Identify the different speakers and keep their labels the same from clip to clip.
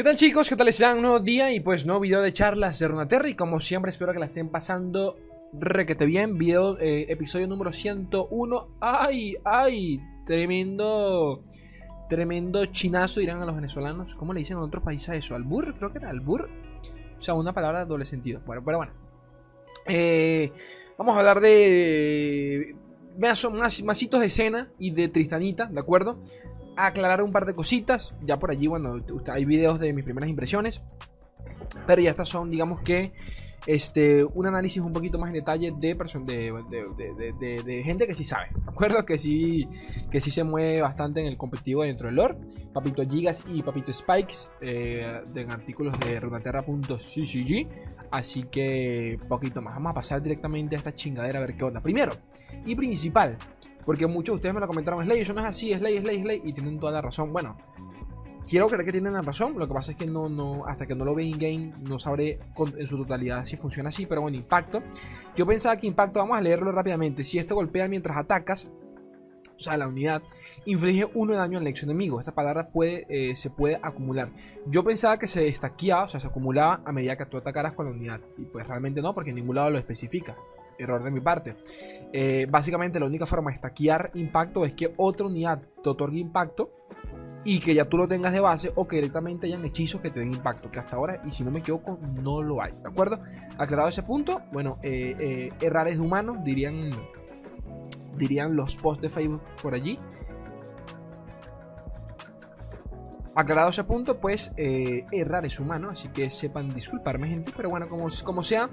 Speaker 1: ¿Qué tal chicos? ¿Qué tal están? Un nuevo día y pues nuevo video de charlas de Runeterra y como siempre espero que la estén pasando requete bien. Video, eh, episodio número 101. ¡Ay! ¡Ay! Tremendo... Tremendo chinazo dirán a los venezolanos. ¿Cómo le dicen en otros países eso? ¿Albur? Creo que era albur. O sea, una palabra de doble sentido. Bueno, pero bueno. Eh, vamos a hablar de... Más, masitos de escena y de Tristanita, ¿de acuerdo? Aclarar un par de cositas. Ya por allí, bueno, hay videos de mis primeras impresiones. Pero ya estas son, digamos que, este, un análisis un poquito más en detalle de, de, de, gente que sí sabe. ¿De acuerdo? Que sí, que sí se mueve bastante en el competitivo dentro del lore. Papito Gigas y Papito Spikes, eh, de artículos de runaterra.ccg. Así que, poquito más. Vamos a pasar directamente a esta chingadera a ver qué onda. Primero y principal, porque muchos de ustedes me lo comentaron, Slay, eso no es así, Slay, Slay, Slay, y tienen toda la razón. Bueno, quiero creer que tienen la razón, lo que pasa es que no, no, hasta que no lo ve in-game, no sabré en su totalidad si funciona así, pero bueno, impacto. Yo pensaba que impacto, vamos a leerlo rápidamente, si esto golpea mientras atacas, o sea, la unidad inflige uno de daño al ex enemigo. Esta palabra puede, eh, se puede acumular. Yo pensaba que se destaqueaba, o sea, se acumulaba a medida que tú atacaras con la unidad. Y pues realmente no, porque en ningún lado lo especifica error de mi parte. Eh, básicamente la única forma de stackear impacto es que otra unidad te otorgue impacto y que ya tú lo tengas de base o que directamente hayan hechizos que te den impacto, que hasta ahora, y si no me equivoco, no lo hay, ¿de acuerdo? Aclarado ese punto, bueno, eh, eh, errar es de humano, dirían, dirían los posts de Facebook por allí. Aclarado ese punto, pues errar es humano, así que sepan disculparme gente, pero bueno, como, como sea,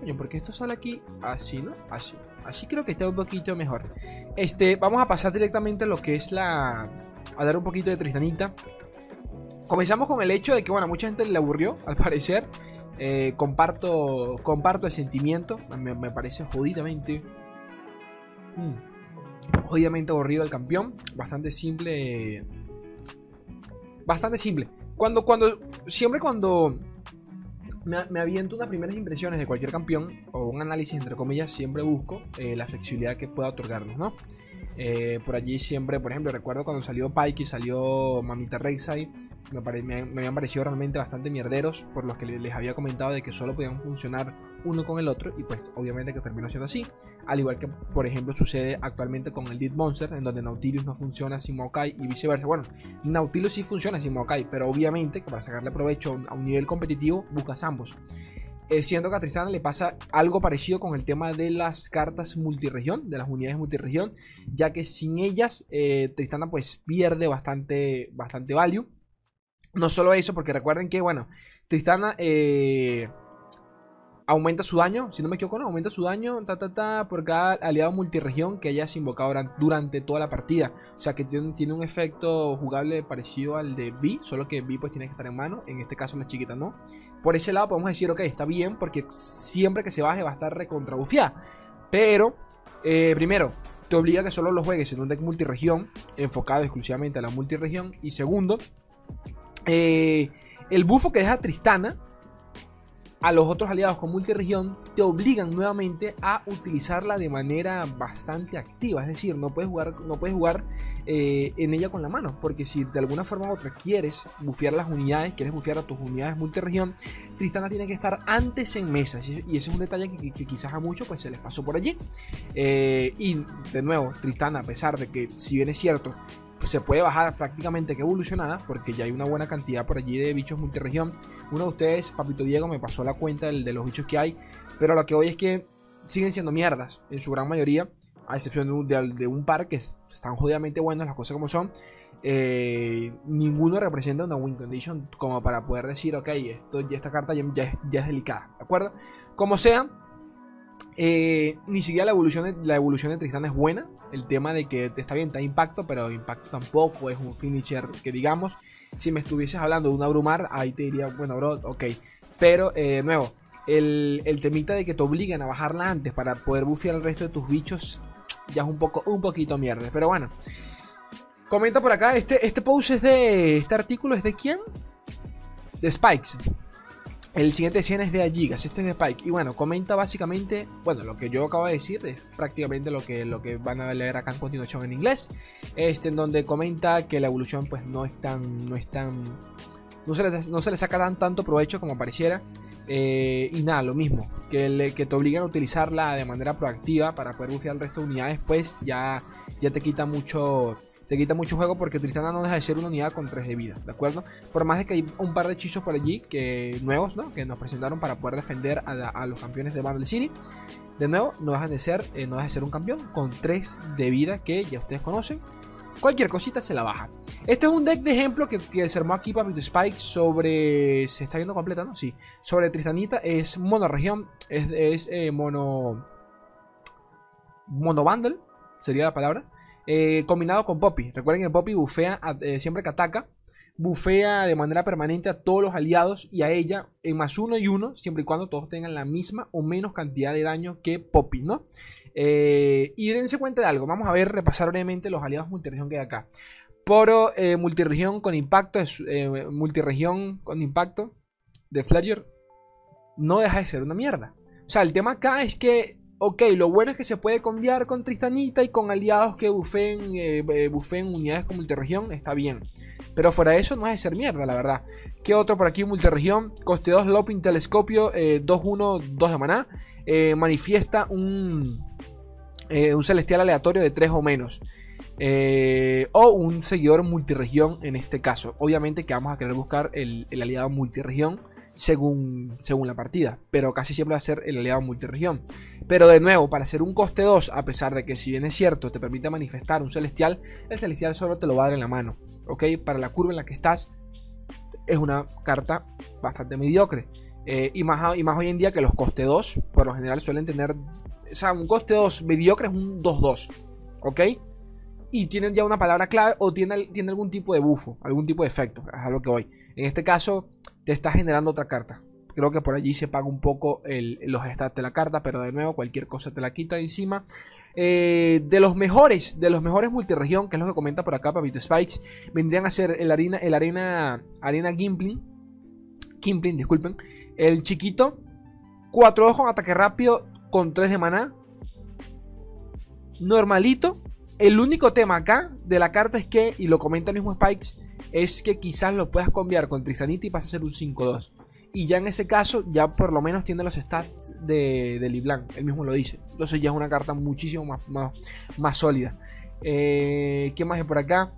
Speaker 1: Coño, porque esto sale aquí así, ¿no? Así. Así creo que está un poquito mejor. Este, vamos a pasar directamente a lo que es la... A dar un poquito de Tristanita. Comenzamos con el hecho de que, bueno, mucha gente le aburrió, al parecer. Eh, comparto, comparto el sentimiento. Me, parece jodidamente... Hmm, jodidamente aburrido el campeón. Bastante simple. Bastante simple. Cuando, cuando... Siempre cuando me, aviento unas primeras impresiones de cualquier campeón o un análisis entre comillas, siempre busco eh, la flexibilidad que pueda otorgarnos, ¿no? Eh, por allí siempre, por ejemplo, recuerdo cuando salió Pike y salió Mamita Rek'Sai, me, me, habían parecido realmente bastante mierderos, por los que les había comentado de que solo podían funcionar uno con el otro, y pues obviamente que terminó siendo así. Al igual que, por ejemplo, sucede actualmente con el Dead Monster, en donde Nautilus no funciona sin Maokai y viceversa. Bueno, Nautilus sí funciona sin Maokai, pero obviamente que para sacarle provecho a un nivel competitivo buscas ambos. Eh, siendo que a Tristana le pasa algo parecido con el tema de las cartas multiregión, de las unidades multiregión, ya que sin ellas eh, Tristana pues pierde bastante, bastante value. No solo eso, porque recuerden que, bueno, Tristana eh, aumenta su daño, si no me equivoco, no, aumenta su daño ta, ta, ta, por cada aliado multiregión que hayas invocado durante toda la partida. O sea que tiene, tiene, un efecto jugable parecido al de V, solo que V pues tiene que estar en mano, en este caso la chiquita no. Por ese lado podemos decir, ok, está bien, porque siempre que se baje va a estar recontrabufiada. Pero, eh, primero, te obliga a que solo lo juegues en un deck multiregión, enfocado exclusivamente a la multiregión. Y segundo, eh, el bufo que deja Tristana a los otros aliados con multiregión te obligan nuevamente a utilizarla de manera bastante activa. Es decir, no puedes jugar, no puedes jugar eh, en ella con la mano. Porque si de alguna forma u otra quieres bufear las unidades, quieres bufear a tus unidades multiregión, Tristana tiene que estar antes en mesa. Y ese es un detalle que, quizás a muchos pues, se les pasó por allí. Eh, y de nuevo, Tristana, a pesar de que si bien es cierto, se puede bajar prácticamente que evolucionada, porque ya hay una buena cantidad por allí de bichos multiregión. Uno de ustedes, Papito Diego, me pasó la cuenta de, los bichos que hay, pero lo que hoy es que siguen siendo mierdas, en su gran mayoría, a excepción de, un par que están jodidamente buenos, las cosas como son. Eh, ninguno representa una win condition como para poder decir, ok, esto, esta carta ya, ya es delicada, ¿de acuerdo? Como sea, eh, ni siquiera la evolución, de, la evolución de Tristana es buena. El tema de que está bien, da impacto, pero impacto tampoco es un finisher que digamos. Si me estuvieses hablando de un abrumar, ahí te diría, bueno, bro, ok. Pero, eh, nuevo, el, el, temita de que te obligan a bajarla antes para poder bufear el resto de tus bichos, ya es un poco, un poquito mierda. Pero bueno. Comenta por acá, este, este post es de. Este artículo es de quién? De Spikes. El siguiente escena es de Agigas, este es de Spike. Y bueno, comenta básicamente, bueno, lo que yo acabo de decir es prácticamente lo que, lo que van a leer acá en continuación en inglés. Este, en donde comenta que la evolución pues no es tan, no es tan, no se le, no se le saca tan tanto provecho como pareciera. Eh, y nada, lo mismo, que, que te obligan a utilizarla de manera proactiva para poder bufear el resto de unidades, pues ya, ya te quita mucho te quita mucho juego porque Tristana no deja de ser una unidad con 3 de vida, ¿de acuerdo? Por más de que hay un par de hechizos por allí que nuevos, ¿no? Que nos presentaron para poder defender a, los campeones de Battle City. De nuevo, no dejan de ser, eh, no deja de ser un campeón con 3 de vida que ya ustedes conocen cualquier cosita se la baja. Este es un deck de ejemplo que, se armó aquí para Spike sobre. ¿Se está viendo completa, no? Sí. Sobre Tristanita. Es mono región. Es, es eh, mono. Mono bundle. Sería la palabra. Eh, combinado con Poppy. Recuerden que Poppy bufea eh, siempre que ataca bufea de manera permanente a todos los aliados y a ella en más uno y uno, siempre y cuando todos tengan la misma o menos cantidad de daño que Poppy, ¿no? Eh, y dense cuenta de algo, vamos a ver, repasar brevemente los aliados multiregión que hay acá. Poro multiregión con impacto, es, multiregión con impacto de Flyer no deja de ser una mierda. O sea, el tema acá es que Ok, lo bueno es que se puede cambiar con Tristanita y con aliados que bufen, eh, eh unidades con multiregión, está bien. Pero fuera de eso no es de ser mierda, la verdad. ¿Qué otro por aquí? Multiregión, coste 2, Loping Telescopio, 2-1, eh, 2 de maná. Eh, manifiesta un, un celestial aleatorio de 3 o menos. o un seguidor multiregión en este caso. Obviamente que vamos a querer buscar el, el aliado multiregión según, según la partida, pero casi siempre va a ser el aliado multiregión. Pero de nuevo, para hacer un coste 2, a pesar de que si bien es cierto, te permite manifestar un celestial, el celestial solo te lo va a dar en la mano, ¿ok? Para la curva en la que estás, es una carta bastante mediocre. Eh, y, más, y más hoy en día que los coste 2, por lo general suelen tener, o sea, un coste 2 mediocre es un 2-2, ¿ok? Y tienen ya una palabra clave o tiene, tiene algún tipo de bufo, algún tipo de efecto, es a lo que voy. En este caso, te está generando otra carta. Creo que por allí se paga un poco los stats de la carta, pero de nuevo cualquier cosa te la quita de encima. Eh, de los mejores, de los mejores multiregión, que es lo que comenta por acá Papito Spikes, vendrían a ser el arena, el arena, arena Gimpling, Gimpling, disculpen, el chiquito, 4 ojos, ataque rápido, con 3 de maná, normalito. El único tema acá de la carta es que, y lo comenta el mismo Spikes, es que quizás lo puedas cambiar con Tristanita y pasa a ser un 5-2. Y ya en ese caso, ya por lo menos tiene los stats de, de. Él mismo lo dice. Entonces ya es una carta muchísimo más, más, sólida. Eh, ¿Qué más hay por acá?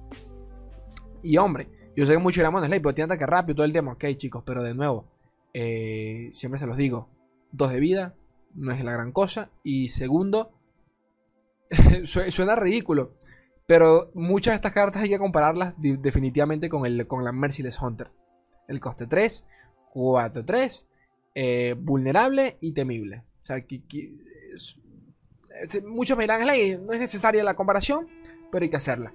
Speaker 1: Y hombre, yo sé que mucho era Slay, pero tiene ataque rápido todo el tema. Ok, chicos, pero de nuevo, eh, siempre se los digo: dos de vida, no es la gran cosa. Y segundo, suena ridículo. Pero muchas de estas cartas hay que compararlas definitivamente con, el, con la Merciless Hunter. El coste 3, 4, 3, eh, vulnerable y temible. O sea, este, muchos me dirán, no es necesaria la comparación, pero hay que hacerla.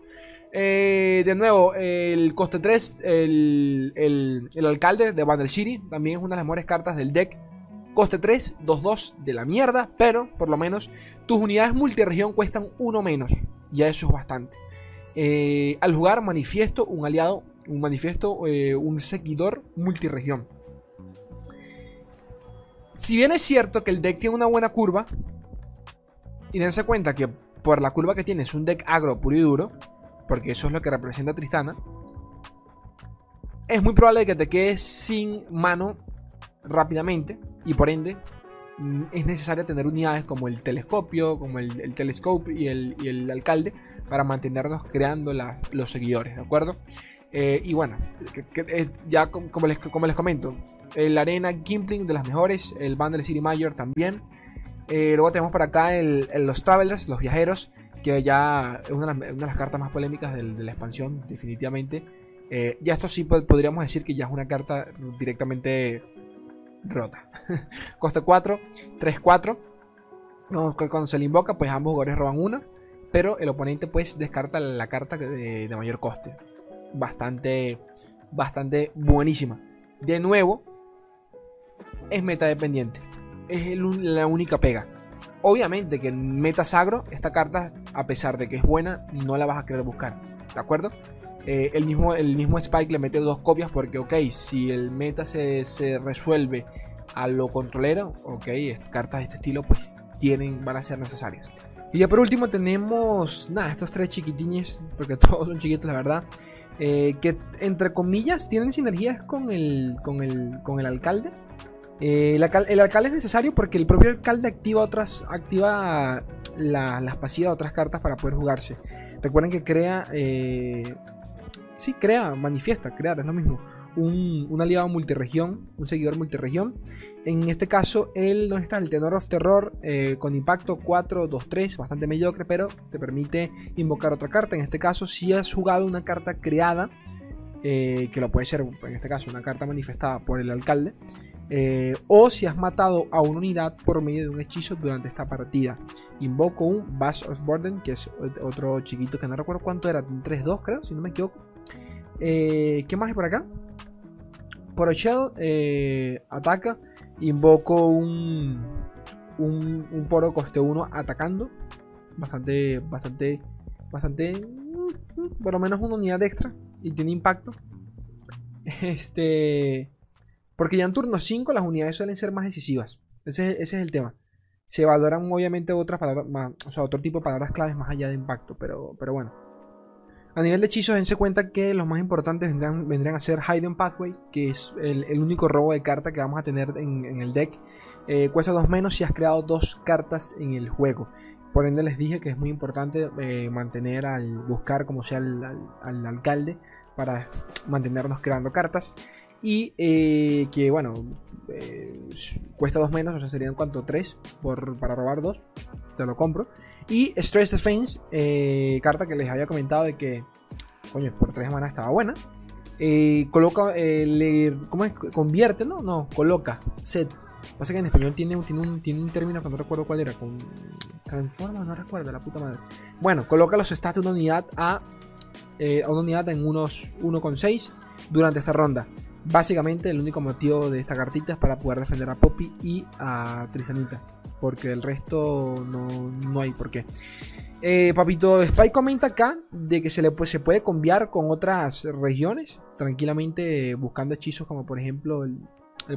Speaker 1: Eh, de nuevo, el coste 3, el, el, alcalde de Battle City, también es una de las mejores cartas del deck. Coste 3, 2-2 de la mierda, pero por lo menos tus unidades multiregión cuestan uno menos. Ya eso es bastante. Eh, al jugar manifiesto un aliado, un manifiesto, eh, un seguidor multiregión. Si bien es cierto que el deck tiene una buena curva, y dense cuenta que por la curva que tiene es un deck agro puro y duro, porque eso es lo que representa Tristana, es muy probable que te quedes sin mano rápidamente y por ende es necesario tener unidades como el telescopio, como el, el telescope y el, alcalde para mantenernos creando los seguidores, ¿de acuerdo? Eh, y bueno, eh, ya como les, como les comento, el Arena Gimpling de las mejores, el Bundle City Major también. Eh, luego tenemos por acá los Travelers, los viajeros, que ya es una, de las cartas más polémicas de, la expansión, definitivamente. ya esto sí podríamos decir que ya es una carta directamente rota. Coste 4, 3, 4. cuando se le invoca, pues ambos jugadores roban una. Pero el oponente pues descarta la carta de, mayor coste. Bastante, bastante buenísima. De nuevo, es meta dependiente. Es la única pega. Obviamente que en meta sagro, esta carta, a pesar de que es buena, no la vas a querer buscar. ¿De acuerdo? Eh, el, mismo, el mismo Spike le mete dos copias porque, ok, si el meta se, resuelve a lo controlero, ok, cartas de este estilo pues tienen, van a ser necesarias. Y ya por último tenemos, nada, estos tres chiquitines, porque todos son chiquitos la verdad. eh, que entre comillas tienen sinergias con el, con el, con el alcalde. Eh, el, alcalde es necesario porque el propio alcalde activa otras activa las pasivas de otras cartas para poder jugarse. Recuerden que crea, sí, crea, manifiesta, crear, es lo mismo. Un, aliado multiregión, un seguidor multiregión. En este caso, él no está, el Tenor of Terror eh, con impacto 4, 2, 3, bastante mediocre, pero te permite invocar otra carta. En este caso, si has jugado una carta creada, eh, que lo puede ser, en este caso, una carta manifestada por el alcalde, eh, o si has matado a una unidad por medio de un hechizo durante esta partida. Invoco un Bash of Burden, que es otro chiquito que no recuerdo cuánto era, 3-2 creo, si no me equivoco. Eh, ¿Qué más hay por acá? Por eh, ataca. Invoco un, un, un poro coste 1 atacando. Bastante, bastante, bastante. Por lo menos una unidad extra. Y tiene impacto. Este. Porque ya en turno 5 las unidades suelen ser más decisivas. Ese, es el tema. Se valoran obviamente otras palabras, o sea, otro tipo de palabras claves más allá de impacto, pero, pero bueno. A nivel de hechizos, dense cuenta que los más importantes vendrán, vendrían a ser Hidden Pathway, que es el, único robo de carta que vamos a tener en, el deck. Eh, cuesta 2 menos si has creado dos cartas en el juego. Por ende les dije que es muy importante eh, mantener al buscar como sea al alcalde para mantenernos creando cartas. Y eh, que bueno, eh, cuesta dos menos, o sea, serían cuanto tres por, para robar dos. Te lo compro. Y Stress Defense, eh, carta que les había comentado de que, coño, por tres semanas estaba buena. coloca, le, ¿cómo es? Convierte, ¿no? No, coloca, set. Pasa que en español tiene, tiene, un, tiene un término que no recuerdo cuál era. Con, transforma, no recuerdo, la puta madre. Bueno, coloca los stats de una unidad a, a una unidad en unos 1,6 durante esta ronda. Básicamente el único motivo de esta cartita es para poder defender a Poppy y a Tristanita. Porque el resto no, hay por qué. Eh, papito Spy comenta acá de que se, le, se puede cambiar con otras regiones. Tranquilamente buscando hechizos como por ejemplo, el,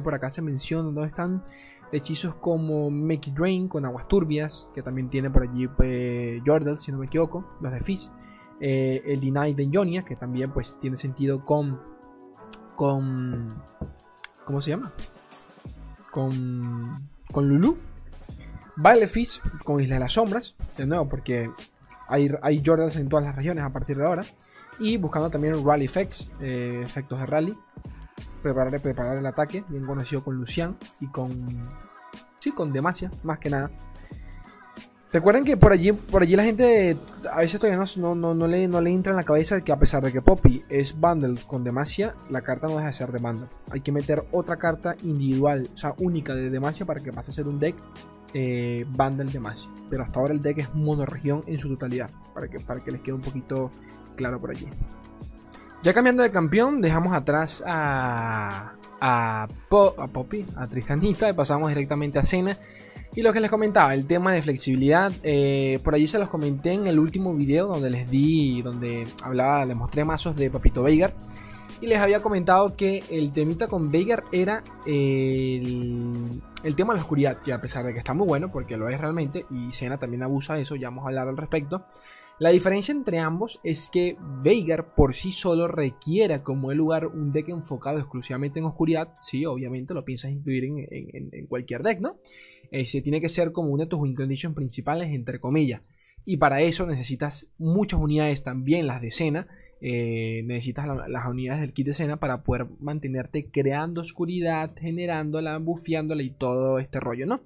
Speaker 1: por acá se menciona donde están hechizos como Make It Drain con aguas turbias. Que también tiene por allí pues, Jordal, si no me equivoco. Los de Fizz. Eh, el Deny de Ionia, que también pues tiene sentido con con. ¿Cómo se llama? Con. Con Lulu. Fish con Isla de las Sombras. De nuevo, porque hay, hay Jordans en todas las regiones a partir de ahora. Y buscando también Rally Effects, eh, efectos de rally. Preparar, preparar el ataque, bien conocido con Lucian y con. Sí, con Demacia, más que nada. Recuerden que por allí, por allí la gente a veces todavía no, no, le, no le entra en la cabeza que a pesar de que Poppy es bundle con Demacia, la carta no deja de ser de bundle. Hay que meter otra carta individual, o sea, única de Demacia para que pase a ser un deck eh, bundle Demacia. Pero hasta ahora el deck es monoregión en su totalidad, para que, para que les quede un poquito claro por allí. Ya cambiando de campeón, dejamos atrás a, a, a Poppy, a Tristanita, y pasamos directamente a Cena. Y lo que les comentaba, el tema de flexibilidad, eh, por allí se los comenté en el último video donde les di, donde hablaba, les mostré mazos de Papito Veigar. Y les había comentado que el temita con Veigar era el, tema de la oscuridad, que a pesar de que está muy bueno, porque lo es realmente, y Sena también abusa de eso, ya vamos a hablar al respecto. La diferencia entre ambos es que Veigar por sí solo requiere como el lugar un deck enfocado exclusivamente en oscuridad. Sí, obviamente lo piensas incluir en cualquier deck, ¿no? Se tiene que ser como una de tus win conditions principales, entre comillas. Y para eso necesitas muchas unidades también, las de escena. Eh, necesitas las unidades del kit de escena para poder mantenerte creando oscuridad, generándola, bufeándola y todo este rollo, ¿no?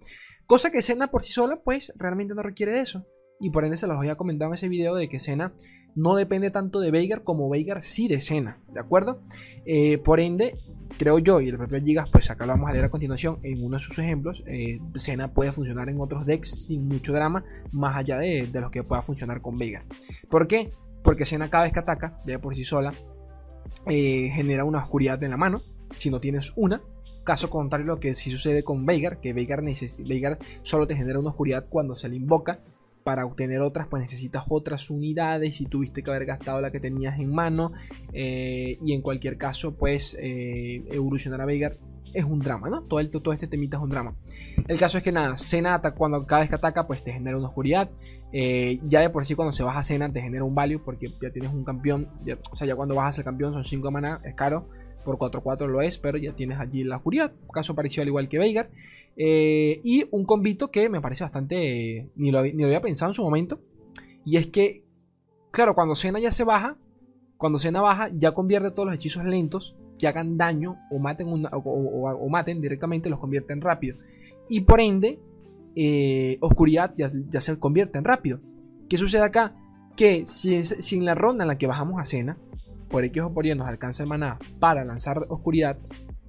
Speaker 1: Cosa que escena por sí sola, pues realmente no requiere de eso. Y por ende se los había comentado en ese video de que escena no depende tanto de Veigar como Veigar sí de escena, ¿de acuerdo? Eh, por ende, creo yo, y el propio Gigas, pues acá lo vamos a leer a continuación en uno de sus ejemplos, eh, puede funcionar en otros decks sin mucho drama, más allá de, de lo que pueda funcionar con Veigar. ¿Por qué? Porque Sena cada vez que ataca, ya por sí sola, eh, genera una oscuridad en la mano, si no tienes una. Caso contrario lo que sí sucede con Veigar, que Veigar solo te genera una oscuridad cuando se le invoca para obtener otras, pues necesitas otras unidades y tuviste que haber gastado la que tenías en mano. Eh, y en cualquier caso, pues eh, evolucionar a Veigar es un drama, ¿no? Todo, todo este temita es un drama. El caso es que nada, Cena cuando cada vez que ataca, pues te genera una oscuridad. Eh, ya de por sí cuando se baja Cena te genera un value porque ya tienes un campeón. o sea, ya cuando bajas el campeón son 5 maná, es caro. Por 4-4 lo es, pero ya tienes allí la oscuridad. Caso parecido al igual que Veigar. Eh, y un combito que me parece bastante... ni, lo, ni lo había pensado en su momento. Y es que, claro, cuando Cena ya se baja, cuando Cena baja, ya convierte todos los hechizos lentos que hagan daño o maten, o, maten directamente, los convierte en rápido. Y por ende, eh, oscuridad ya, se convierte en rápido. ¿Qué sucede acá? Que si, en la ronda en la que bajamos a Cena, por X o por Y nos alcanza el maná para lanzar oscuridad,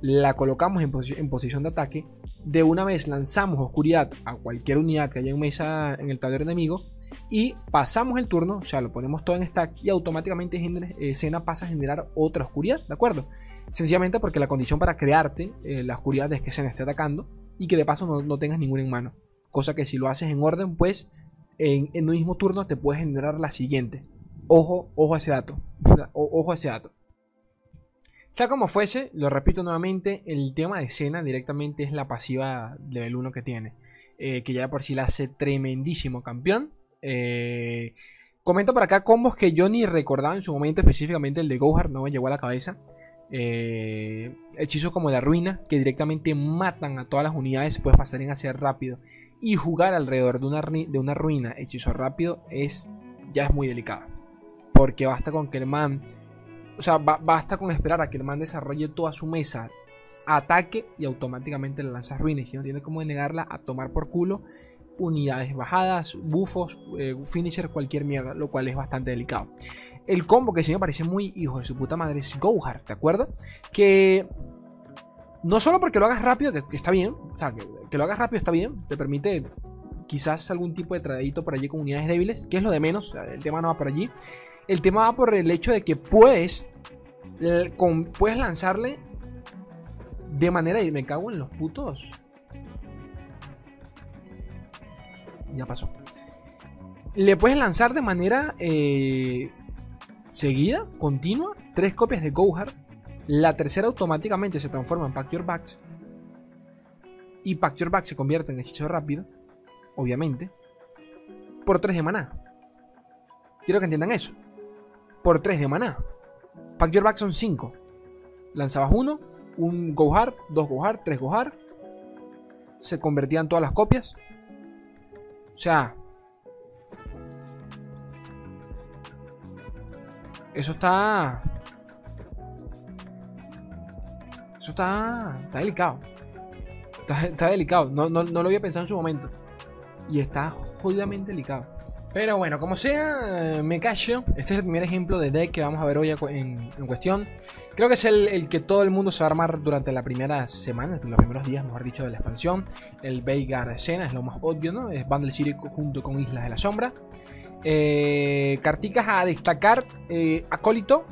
Speaker 1: la colocamos en, posición de ataque, de una vez lanzamos oscuridad a cualquier unidad que haya en mesa en el tablero enemigo y pasamos el turno, o sea, lo ponemos todo en stack y automáticamente eh, pasa a generar otra oscuridad, ¿de acuerdo? Sencillamente porque la condición para crearte eh, la oscuridad es que Cena esté atacando y que de paso no, tengas ninguna en mano. Cosa que si lo haces en orden, pues en, en un mismo turno te puedes generar la siguiente. Ojo, ojo a ese dato. ojo a ese dato. Sea como fuese, lo repito nuevamente, el tema de escena directamente es la pasiva level 1 que tiene. Eh, que ya por sí la hace tremendísimo campeón. Eh, comento por acá combos que yo ni recordaba en su momento, específicamente el de Gohar, no me llegó a la cabeza. Eh, hechizos como la ruina, que directamente matan a todas las unidades, puedes pasar en hacer rápido. Y jugar alrededor de una, de una ruina hechizo rápido es ya es muy delicado. Porque basta con que el man, o sea, basta con esperar a que el man desarrolle toda su mesa, ataque y automáticamente le lanzas ruina. Y no tiene como negarla a tomar por culo unidades bajadas, bufos, eh, finisher, cualquier mierda, lo cual es bastante delicado. El combo que sí me parece muy hijo de su puta madre es Gohar, ¿de acuerdo? Que no solo porque lo hagas rápido, que, está bien, o sea, que, lo hagas rápido está bien, te permite quizás algún tipo de tradito por allí con unidades débiles, que es lo de menos, el tema no va por allí. El tema va por el hecho de que puedes, puedes lanzarle de manera, y me cago en los putos ya pasó. Le puedes lanzar de manera eh, seguida, continua, tres copias de Gohar. La tercera automáticamente se transforma en Pack Your Backs. Y Pack Your Back se convierte en hechizo rápido, obviamente, por 3 de maná. Quiero que entiendan eso. Por 3 de maná. Pack Your Back son 5. Lanzabas uno, un Gohar, dos Gohar, tres Gohar. Se convertían todas las copias. O sea, eso está. Eso está. Está delicado. Está, delicado. No, no, lo había pensado en su momento. Y está jodidamente delicado. Pero bueno, como sea, me callo. Este es el primer ejemplo de deck que vamos a ver hoy en, en cuestión. Creo que es el, que todo el mundo se va a armar durante la primera semana, los primeros días, mejor dicho, de la expansión. El Veigar escena es lo más obvio, ¿no? Es Bundle City junto con Islas de la Sombra. Eh, carticas a destacar. Eh, acólito.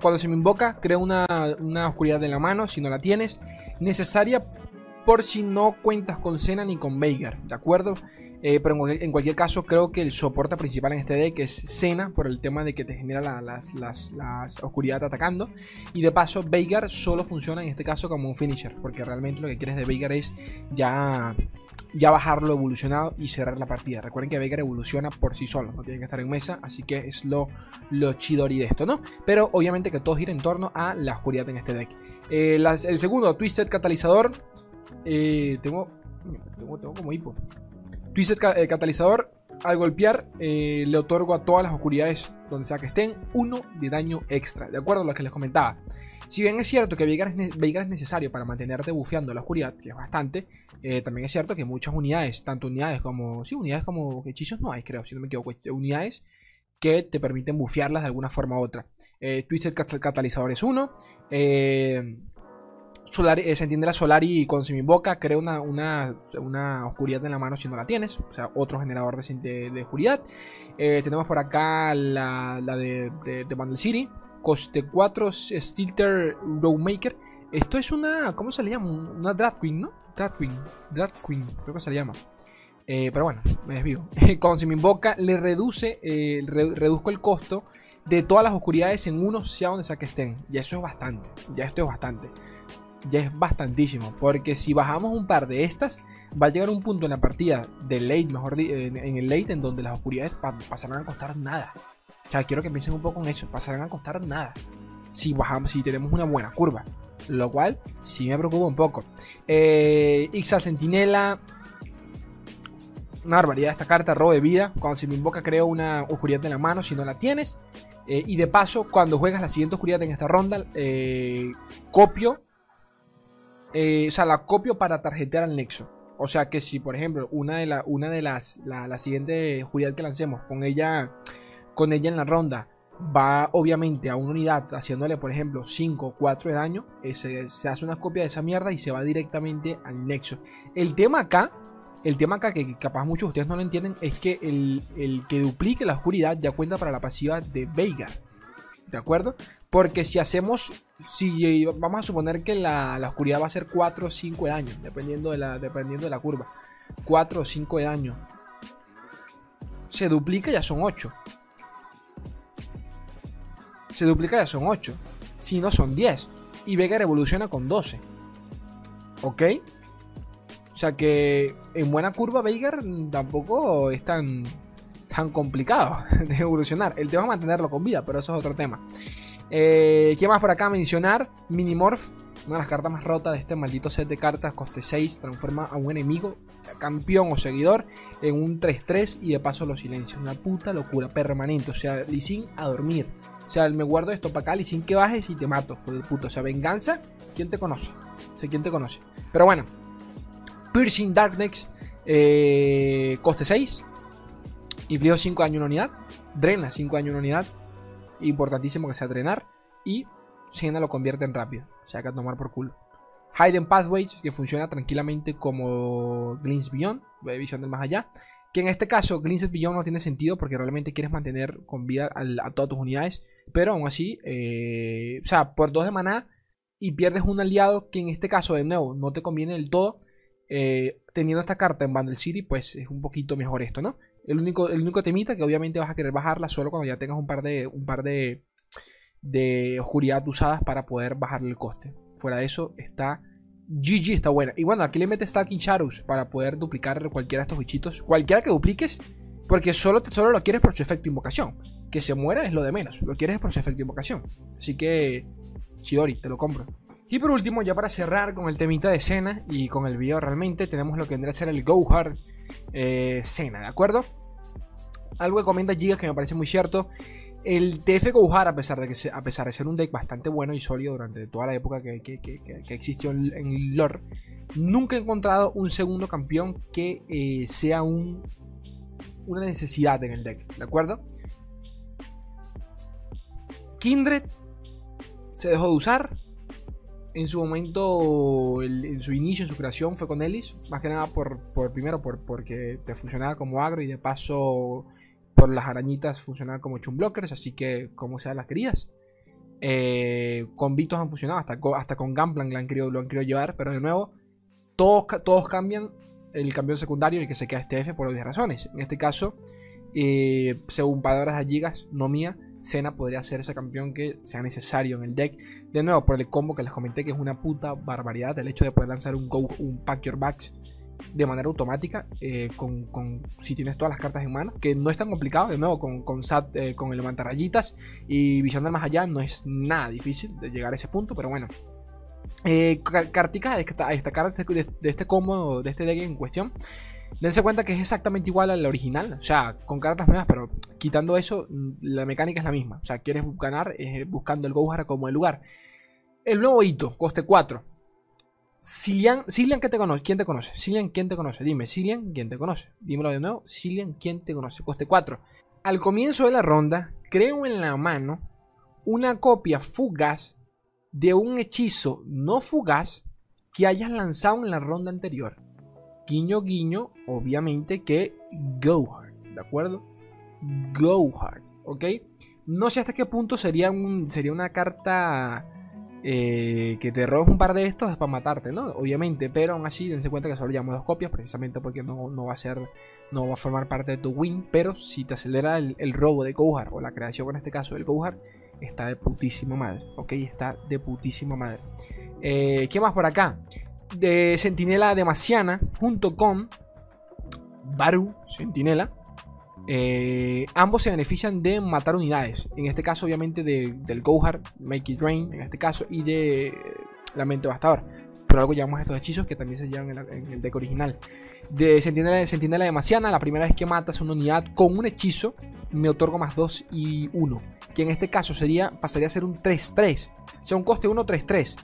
Speaker 1: Cuando se me invoca, crea una, una oscuridad en la mano, si no la tienes. Necesaria por si no cuentas con Cena ni con Veigar, ¿de acuerdo? Eh, pero en, cualquier caso, creo que el soporte principal en este deck es Cena, por el tema de que te genera la, las, oscuridad atacando. Y de paso, Veigar solo funciona en este caso como un finisher, porque realmente lo que quieres de Veigar es ya, ya bajarlo evolucionado y cerrar la partida. Recuerden que Veigar evoluciona por sí solo, no tiene que estar en mesa, así que es lo, lo chidori de esto, ¿no? Pero obviamente que todo gira en torno a la oscuridad en este deck. Eh, el segundo, Twisted Catalizador. Eh, tengo, tengo, tengo como hipo. Twisted eh, Catalizador, al golpear, eh, le otorgo a todas las oscuridades donde sea que estén uno de daño extra, de acuerdo a lo que les comentaba. Si bien es cierto que Veigar es, necesario para mantenerte bufeando la oscuridad, que es bastante, eh, también es cierto que muchas unidades, tanto unidades como. Sí, unidades como hechizos no hay, creo, si no me equivoco. Unidades que te permiten bufearlas de alguna forma u otra. Twisted Catalizador es uno. Eh, eh, se entiende la Solari se me invoca, crea una, una, oscuridad en la mano si no la tienes. O sea, otro generador de, de, oscuridad. Eh, tenemos por acá la, de, de, Bundle City. Coste 4, Stilter Rowmaker. Esto es una. ¿Cómo se le llama? Una Drag Queen, ¿no? Drag Queen. Drag Queen, creo que se le llama. Eh, pero bueno, me desvío. Cuando se me invoca, le reduce. reduzco el costo de todas las oscuridades en uno, sea donde sea que estén. Y eso es bastante. Ya esto es bastante. Ya es bastantísimo. Porque si bajamos un par de estas, va a llegar un punto en la partida de late, mejor en, el late, en donde las oscuridades pasarán a costar nada. O sea, quiero que piensen un poco en eso, pasarán a costar nada. Si bajamos, si tenemos una buena curva. Lo cual sí me preocupa un poco. Eh, Ixal Sentinela. Una barbaridad esta carta, robo de vida. Cuando se me invoca creo una oscuridad en la mano si no la tienes. Eh, y de paso, cuando juegas la siguiente oscuridad en esta ronda, eh, copio. O sea, la copio para tarjetear al nexo. O sea que si, por ejemplo, una de, la, una de las. La, la siguiente que lancemos con ella. Con ella en la ronda va obviamente a una unidad haciéndole, por ejemplo, 5 o 4 de daño, se, se, hace una copia de esa mierda y se va directamente al nexo. El tema acá, el tema acá que capaz muchos de ustedes no lo entienden, es que el, que duplique la oscuridad ya cuenta para la pasiva de Veigar. ¿De acuerdo? Porque si hacemos, si vamos a suponer que la, oscuridad va a ser 4 o 5 de daño, dependiendo de la, la curva. 4 o 5 de daño. Se duplica ya son 8 se duplica ya son 8. Si no son 10. Y Vega evoluciona con 12. ¿Ok? O sea que en buena curva Veigar tampoco es tan, tan complicado de evolucionar. El tema es mantenerlo con vida, pero eso es otro tema. Eh, ¿Qué más por acá mencionar? Minimorph, una de las cartas más rotas de este maldito set de cartas, coste 6, transforma a un enemigo, campeón o seguidor, en un 3-3 y de paso lo silencia. Una puta locura permanente. O sea, Lee a dormir. O sea, me guardo esto para acá y sin que bajes y te mato, por el puto. O sea, venganza, ¿quién te conoce? Sé quién te conoce. Pero bueno, Piercing Darkness, eh, coste 6, inflige 5 daño una unidad, drena 5 daño una unidad, importantísimo que sea drenar, y Siena lo convierte en rápido, o sea, que a tomar por culo. Hidden Pathways, que funciona tranquilamente como Glints Beyond, visión del más allá. Que en este caso, Glints Beyond no tiene sentido porque realmente quieres mantener con vida a todas tus unidades. Pero aún así, eh, o sea, por dos de maná y pierdes un aliado que en este caso, de nuevo, no te conviene del todo. Eh, teniendo esta carta en Bundle City, pues es un poquito mejor esto, ¿no? El único, el único temita que obviamente vas a querer bajarla solo cuando ya tengas un par de, un par de, de oscuridad usadas para poder bajarle el coste. Fuera de eso, está GG, está buena. Y bueno, aquí le metes Stacking Shadows para poder duplicar cualquiera de estos bichitos. Cualquiera que dupliques, porque solo, solo lo quieres por su efecto invocación que se muera es lo de menos. Lo quieres por su efecto invocación. Así que, Chidori, te lo compro. Y por último, ya para cerrar con el temita de cena y con el video realmente, tenemos lo que vendría a ser el Go Hard eh, cena, ¿de acuerdo? Algo que comenta Gigas que me parece muy cierto. El TF Go Hard, a pesar, de que a pesar de ser un deck bastante bueno y sólido durante toda la época que, existió en lore, nunca he encontrado un segundo campeón que eh, sea un, una necesidad en el deck, ¿de acuerdo? Kindred se dejó de usar. En su momento, en su inicio, en su creación, fue con Ellis. Más que nada por, primero por, porque te funcionaba como agro y de paso por las arañitas funcionaba como chumblockers. Así que, como sea, las querías. Eh, con Vitos han funcionado, hasta, hasta con Gunplan lo han, querido, lo han querido llevar. Pero de nuevo, todos, todos cambian el campeón secundario y que se queda este F por obvias razones. En este caso, eh, según palabras de Gigas, no mía, Cena podría ser ese campeón que sea necesario en el deck. De nuevo, por el combo que les comenté, que es una puta barbaridad. El hecho de poder lanzar un, go, un Pack Your Backs de manera automática, eh, con, si tienes todas las cartas en mano, que no es tan complicado. De nuevo, con, con SAT, eh, con el rayitas y visión del más allá, no es nada difícil de llegar a ese punto, pero bueno. Eh, carticas a destacar de este, de este combo, de este deck en cuestión. Dense cuenta que es exactamente igual al original, o sea, con cartas nuevas, pero quitando eso, la mecánica es la misma. O sea, quieres ganar buscando el Gohar como el lugar. El nuevo hito, coste 4. Cilian, Cilian ¿qué te conoce? ¿quién te conoce? Cilian, ¿quién te conoce? Dime, Cilian, ¿quién te conoce? Dímelo de nuevo, Cilian, ¿quién te conoce? Coste 4. Al comienzo de la ronda, creo en la mano una copia fugaz de un hechizo no fugaz que hayas lanzado en la ronda anterior. Guiño, guiño, obviamente que Go Hard, ¿de acuerdo? Go Hard, ¿ok? No sé hasta qué punto sería, un, sería una carta eh, que te robes un par de estos para matarte, ¿no? Obviamente, pero aún así, dense cuenta que solo llevamos dos copias, precisamente porque no, no, va a ser, no va a formar parte de tu win, pero si te acelera el, robo de Gohar, o la creación en este caso del Gohar, está de putísima madre, ¿ok? Está de putísima madre. Eh, ¿Qué más por acá? De Sentinela Demasiana.com. Baru Sentinela. Eh, ambos se benefician de matar unidades. En este caso, obviamente, del Gohar, Make It Rain, en este caso, y de Lamento Bastador. Pero luego llevamos estos hechizos que también se llevan en, el deck original. De Sentinela, Sentinela de Masiana, la primera vez que matas una unidad con un hechizo, me otorgo más 2 y 1. Que en este caso sería, pasaría a ser un 3-3. O sea, un coste 1-3-3.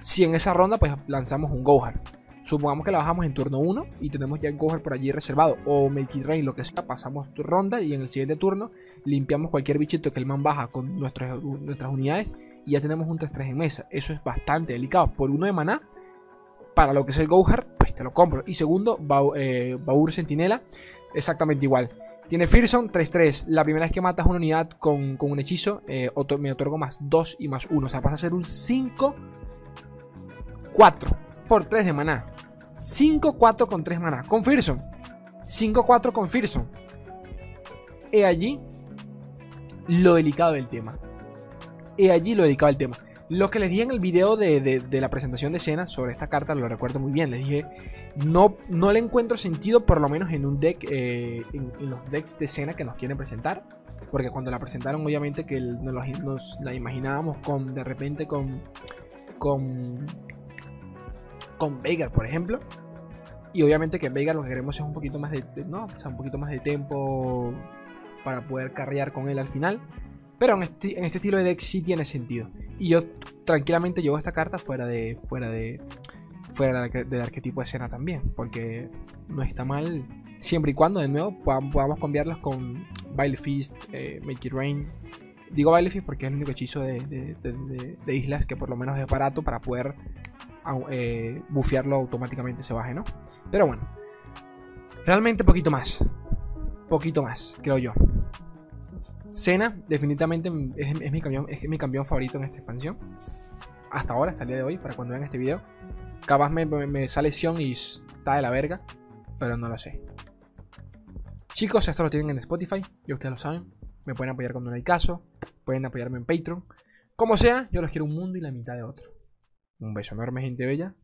Speaker 1: Si en esa ronda, pues lanzamos un Gohar. Supongamos que la bajamos en turno 1 y tenemos ya el Gohar por allí reservado. O Make It Rain, lo que sea. Pasamos ronda y en el siguiente turno limpiamos cualquier bichito que el man baja con nuestras, nuestras unidades. Y ya tenemos un 3-3 en mesa. Eso es bastante delicado. Por uno de maná, para lo que es el Gohar, pues te lo compro. Y segundo, eh, Baur Sentinela, exactamente igual. Tiene Fearson 3-3. La primera vez que matas una unidad con, un hechizo, eh, me otorgo más 2 y más 1. O sea, pasa a ser un 5-4 por 3 de maná. 5-4 con 3 maná. Con Fearson. 5-4 con Fearson. He allí lo delicado del tema. He allí lo delicado del tema. Lo que les dije en el video de, la presentación de escena sobre esta carta, lo recuerdo muy bien. Les dije, no, no le encuentro sentido, por lo menos en un deck, eh, en, los decks de escena que nos quieren presentar. Porque cuando la presentaron, obviamente que nos, la imaginábamos con, de repente, con, con, con Veigar, por ejemplo. Y obviamente que Veigar lo que queremos es un poquito más de, no, o sea, un poquito más de tiempo para poder carrear con él al final. Pero en este, en este estilo de deck sí tiene sentido. Y yo tranquilamente llevo esta carta fuera de. fuera de. fuera del arquetipo de escena también. Porque no está mal. Siempre y cuando de nuevo podamos, cambiarlas con Baile Feast, eh, Make It Rain. Digo Baile Feast porque es el único hechizo de, islas que por lo menos es barato para poder eh, bufearlo automáticamente se baje, ¿no? Pero bueno. Realmente poquito más. Poquito más, creo yo. Cena, definitivamente es, mi campeón, es mi campeón favorito en esta expansión. Hasta ahora, hasta el día de hoy, para cuando vean este video. Capaz me, sale Sion y está de la verga, pero no lo sé. Chicos, esto lo tienen en Spotify, ya ustedes lo saben. Me pueden apoyar cuando no hay caso, pueden apoyarme en Patreon. Como sea, yo los quiero un mundo y la mitad de otro. Un beso enorme, gente bella.